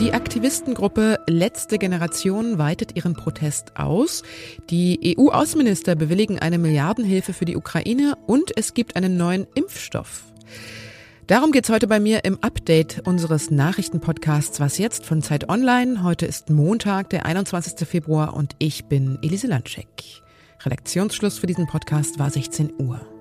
Die Aktivistengruppe Letzte Generation weitet ihren Protest aus. Die EU-Außenminister bewilligen eine Milliardenhilfe für die Ukraine und es gibt einen neuen Impfstoff. Darum geht's heute bei mir im Update unseres Nachrichtenpodcasts Was jetzt von Zeit Online. Heute ist Montag, der 21. Februar und ich bin Elise Landscheck. Redaktionsschluss für diesen Podcast war 16 Uhr.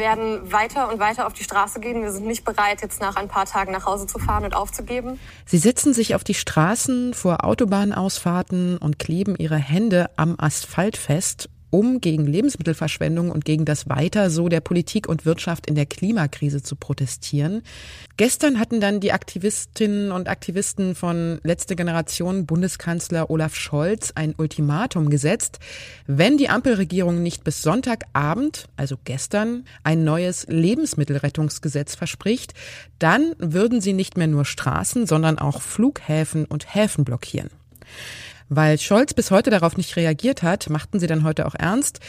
Werden weiter und weiter auf die Straße gehen. Wir sind nicht bereit, jetzt nach ein paar Tagen nach Hause zu fahren und aufzugeben. Sie setzen sich auf die Straßen vor Autobahnausfahrten und kleben ihre Hände am Asphalt fest um gegen Lebensmittelverschwendung und gegen das Weiter so der Politik und Wirtschaft in der Klimakrise zu protestieren. Gestern hatten dann die Aktivistinnen und Aktivisten von letzte Generation Bundeskanzler Olaf Scholz ein Ultimatum gesetzt. Wenn die Ampelregierung nicht bis Sonntagabend, also gestern, ein neues Lebensmittelrettungsgesetz verspricht, dann würden sie nicht mehr nur Straßen, sondern auch Flughäfen und Häfen blockieren. Weil Scholz bis heute darauf nicht reagiert hat, machten sie dann heute auch ernst.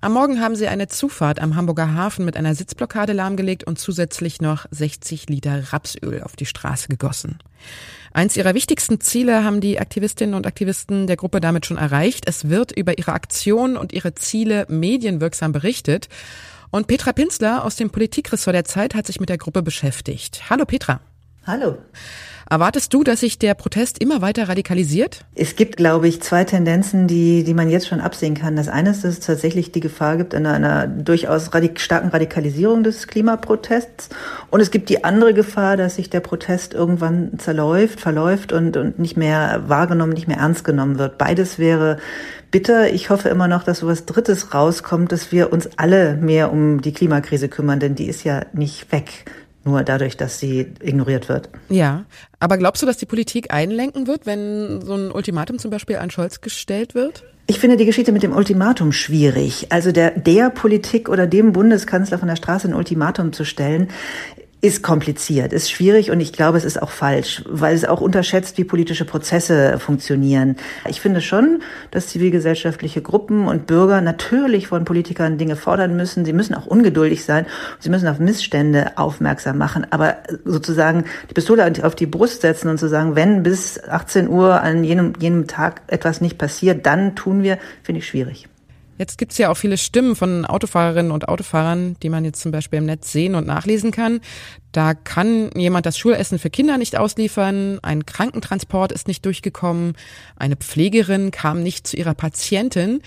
Am Morgen haben sie eine Zufahrt am Hamburger Hafen mit einer Sitzblockade lahmgelegt und zusätzlich noch 60 Liter Rapsöl auf die Straße gegossen. Eins ihrer wichtigsten Ziele haben die Aktivistinnen und Aktivisten der Gruppe damit schon erreicht. Es wird über ihre Aktionen und ihre Ziele medienwirksam berichtet. Und Petra Pinzler aus dem Politikressort der Zeit hat sich mit der Gruppe beschäftigt. Hallo Petra. Hallo. Erwartest du, dass sich der Protest immer weiter radikalisiert? Es gibt, glaube ich, zwei Tendenzen, die, die man jetzt schon absehen kann. Das eine ist, dass es tatsächlich die Gefahr gibt einer, einer durchaus radik starken Radikalisierung des Klimaprotests. Und es gibt die andere Gefahr, dass sich der Protest irgendwann zerläuft, verläuft und, und nicht mehr wahrgenommen, nicht mehr ernst genommen wird. Beides wäre bitter. Ich hoffe immer noch, dass so was Drittes rauskommt, dass wir uns alle mehr um die Klimakrise kümmern, denn die ist ja nicht weg nur dadurch, dass sie ignoriert wird. Ja, aber glaubst du, dass die Politik einlenken wird, wenn so ein Ultimatum zum Beispiel an Scholz gestellt wird? Ich finde die Geschichte mit dem Ultimatum schwierig. Also der, der Politik oder dem Bundeskanzler von der Straße ein Ultimatum zu stellen, ist kompliziert, ist schwierig und ich glaube, es ist auch falsch, weil es auch unterschätzt, wie politische Prozesse funktionieren. Ich finde schon, dass zivilgesellschaftliche Gruppen und Bürger natürlich von Politikern Dinge fordern müssen. Sie müssen auch ungeduldig sein. Sie müssen auf Missstände aufmerksam machen. Aber sozusagen die Pistole auf die Brust setzen und zu sagen, wenn bis 18 Uhr an jenem, jenem Tag etwas nicht passiert, dann tun wir, finde ich schwierig. Jetzt gibt's ja auch viele Stimmen von Autofahrerinnen und Autofahrern, die man jetzt zum Beispiel im Netz sehen und nachlesen kann. Da kann jemand das Schulessen für Kinder nicht ausliefern, ein Krankentransport ist nicht durchgekommen, eine Pflegerin kam nicht zu ihrer Patientin.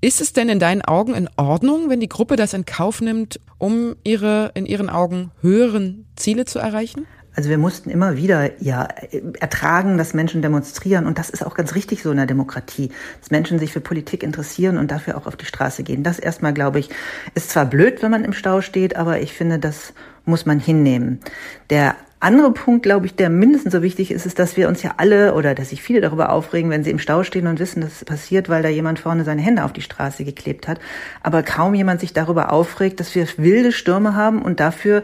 Ist es denn in deinen Augen in Ordnung, wenn die Gruppe das in Kauf nimmt, um ihre in ihren Augen höheren Ziele zu erreichen? Also wir mussten immer wieder ja ertragen, dass Menschen demonstrieren und das ist auch ganz richtig so in der Demokratie, dass Menschen sich für Politik interessieren und dafür auch auf die Straße gehen. Das erstmal, glaube ich, ist zwar blöd, wenn man im Stau steht, aber ich finde, das muss man hinnehmen. Der andere Punkt, glaube ich, der mindestens so wichtig ist, ist, dass wir uns ja alle oder dass sich viele darüber aufregen, wenn sie im Stau stehen und wissen, dass es passiert, weil da jemand vorne seine Hände auf die Straße geklebt hat. Aber kaum jemand sich darüber aufregt, dass wir wilde Stürme haben und dafür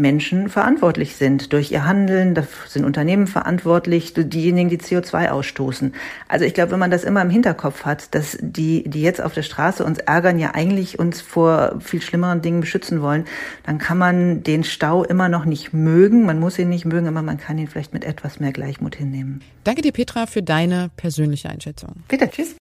Menschen verantwortlich sind durch ihr Handeln, da sind Unternehmen verantwortlich, diejenigen, die CO2 ausstoßen. Also ich glaube, wenn man das immer im Hinterkopf hat, dass die, die jetzt auf der Straße uns ärgern, ja eigentlich uns vor viel schlimmeren Dingen beschützen wollen, dann kann man den Stau immer noch nicht mögen. Man muss ihn nicht mögen, aber man kann ihn vielleicht mit etwas mehr Gleichmut hinnehmen. Danke dir, Petra, für deine persönliche Einschätzung. Bitte, tschüss.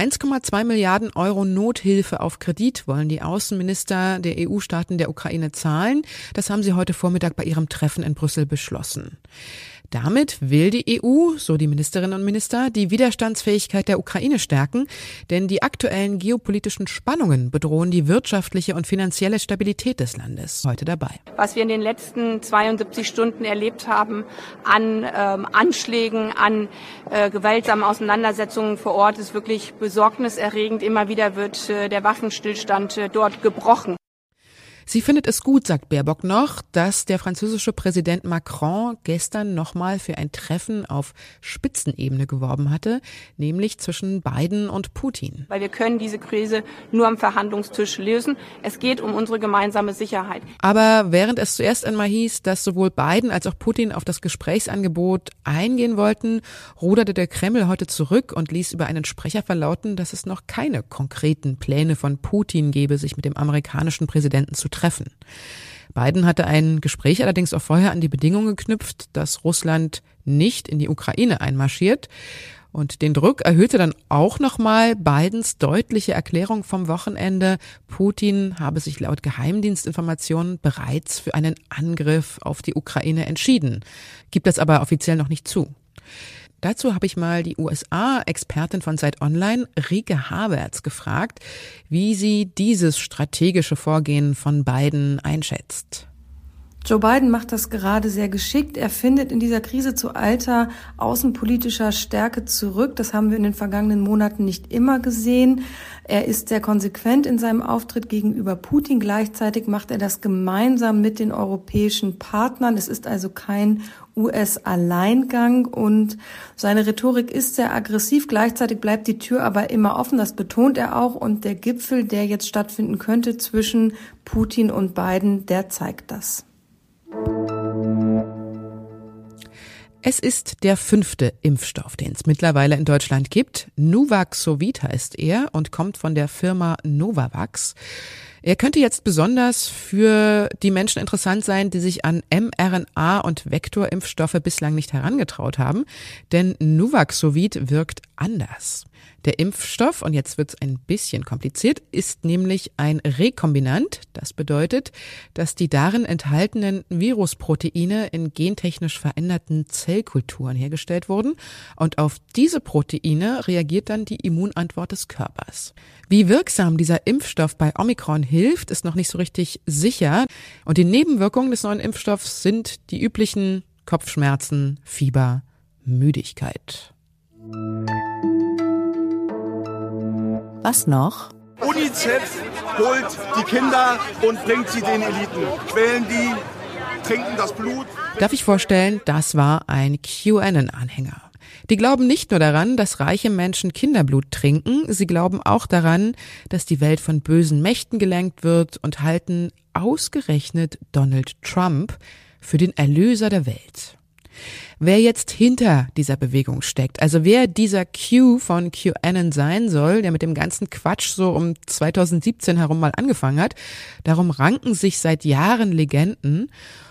1,2 Milliarden Euro Nothilfe auf Kredit wollen die Außenminister der EU-Staaten der Ukraine zahlen. Das haben sie heute Vormittag bei ihrem Treffen in Brüssel beschlossen. Damit will die EU, so die Ministerinnen und Minister, die Widerstandsfähigkeit der Ukraine stärken, denn die aktuellen geopolitischen Spannungen bedrohen die wirtschaftliche und finanzielle Stabilität des Landes. Heute dabei. Was wir in den letzten 72 Stunden erlebt haben an ähm, Anschlägen, an äh, gewaltsamen Auseinandersetzungen vor Ort, ist wirklich besorgniserregend. Immer wieder wird äh, der Waffenstillstand äh, dort gebrochen. Sie findet es gut, sagt Baerbock noch, dass der französische Präsident Macron gestern nochmal für ein Treffen auf Spitzenebene geworben hatte, nämlich zwischen Biden und Putin. Weil wir können diese Krise nur am Verhandlungstisch lösen. Es geht um unsere gemeinsame Sicherheit. Aber während es zuerst einmal hieß, dass sowohl Biden als auch Putin auf das Gesprächsangebot eingehen wollten, ruderte der Kreml heute zurück und ließ über einen Sprecher verlauten, dass es noch keine konkreten Pläne von Putin gebe, sich mit dem amerikanischen Präsidenten zu treffen. Biden hatte ein Gespräch allerdings auch vorher an die Bedingung geknüpft, dass Russland nicht in die Ukraine einmarschiert. Und den Druck erhöhte dann auch nochmal Bidens deutliche Erklärung vom Wochenende, Putin habe sich laut Geheimdienstinformationen bereits für einen Angriff auf die Ukraine entschieden, gibt es aber offiziell noch nicht zu. Dazu habe ich mal die USA-Expertin von Zeit Online, Rike Havertz, gefragt, wie sie dieses strategische Vorgehen von Biden einschätzt. Joe Biden macht das gerade sehr geschickt. Er findet in dieser Krise zu alter außenpolitischer Stärke zurück. Das haben wir in den vergangenen Monaten nicht immer gesehen. Er ist sehr konsequent in seinem Auftritt gegenüber Putin. Gleichzeitig macht er das gemeinsam mit den europäischen Partnern. Es ist also kein US-Alleingang und seine Rhetorik ist sehr aggressiv. Gleichzeitig bleibt die Tür aber immer offen. Das betont er auch. Und der Gipfel, der jetzt stattfinden könnte zwischen Putin und Biden, der zeigt das. Es ist der fünfte Impfstoff, den es mittlerweile in Deutschland gibt. Nuvaxovid heißt er und kommt von der Firma Novavax. Er könnte jetzt besonders für die Menschen interessant sein, die sich an mRNA und Vektorimpfstoffe bislang nicht herangetraut haben, denn Nuvaxovid wirkt anders. Der Impfstoff, und jetzt wird es ein bisschen kompliziert, ist nämlich ein Rekombinant. Das bedeutet, dass die darin enthaltenen Virusproteine in gentechnisch veränderten Zellkulturen hergestellt wurden und auf diese Proteine reagiert dann die Immunantwort des Körpers. Wie wirksam dieser Impfstoff bei Omikron hilft, ist noch nicht so richtig sicher. Und die Nebenwirkungen des neuen Impfstoffs sind die üblichen Kopfschmerzen, Fieber, Müdigkeit. Was noch? UNICEF holt die Kinder und bringt sie den Eliten, quälen die, trinken das Blut. Darf ich vorstellen, das war ein QAnon-Anhänger. Die glauben nicht nur daran, dass reiche Menschen Kinderblut trinken, sie glauben auch daran, dass die Welt von bösen Mächten gelenkt wird und halten ausgerechnet Donald Trump für den Erlöser der Welt wer jetzt hinter dieser Bewegung steckt. Also wer dieser Q von QAnon sein soll, der mit dem ganzen Quatsch so um 2017 herum mal angefangen hat. Darum ranken sich seit Jahren Legenden.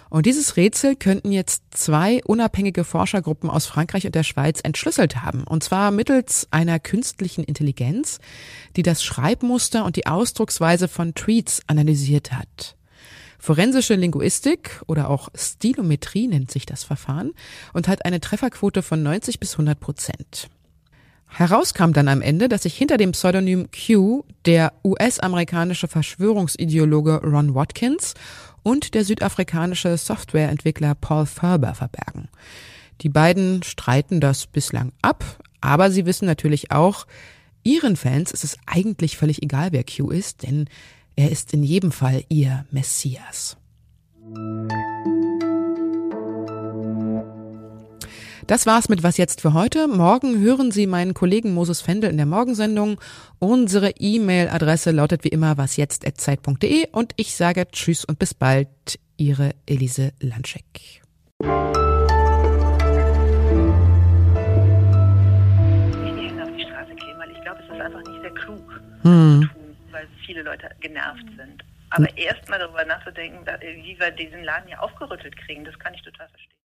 Und dieses Rätsel könnten jetzt zwei unabhängige Forschergruppen aus Frankreich und der Schweiz entschlüsselt haben. Und zwar mittels einer künstlichen Intelligenz, die das Schreibmuster und die Ausdrucksweise von Tweets analysiert hat. Forensische Linguistik oder auch Stilometrie nennt sich das Verfahren und hat eine Trefferquote von 90 bis 100 Prozent. Heraus kam dann am Ende, dass sich hinter dem Pseudonym Q der US-amerikanische Verschwörungsideologe Ron Watkins und der südafrikanische Softwareentwickler Paul Ferber verbergen. Die beiden streiten das bislang ab, aber sie wissen natürlich auch, ihren Fans ist es eigentlich völlig egal, wer Q ist, denn er ist in jedem Fall ihr Messias. Das war's mit Was jetzt für heute. Morgen hören Sie meinen Kollegen Moses Fendel in der Morgensendung. Unsere E-Mail-Adresse lautet wie immer wasjetzt.zeit.de und ich sage Tschüss und bis bald. Ihre Elise Landschek. Ich die auf die Straße gehen, weil ich glaube, es ist einfach nicht sehr klug. Hm weil viele Leute genervt sind. Aber hm. erst mal darüber nachzudenken, wie wir diesen Laden hier aufgerüttelt kriegen, das kann ich total verstehen.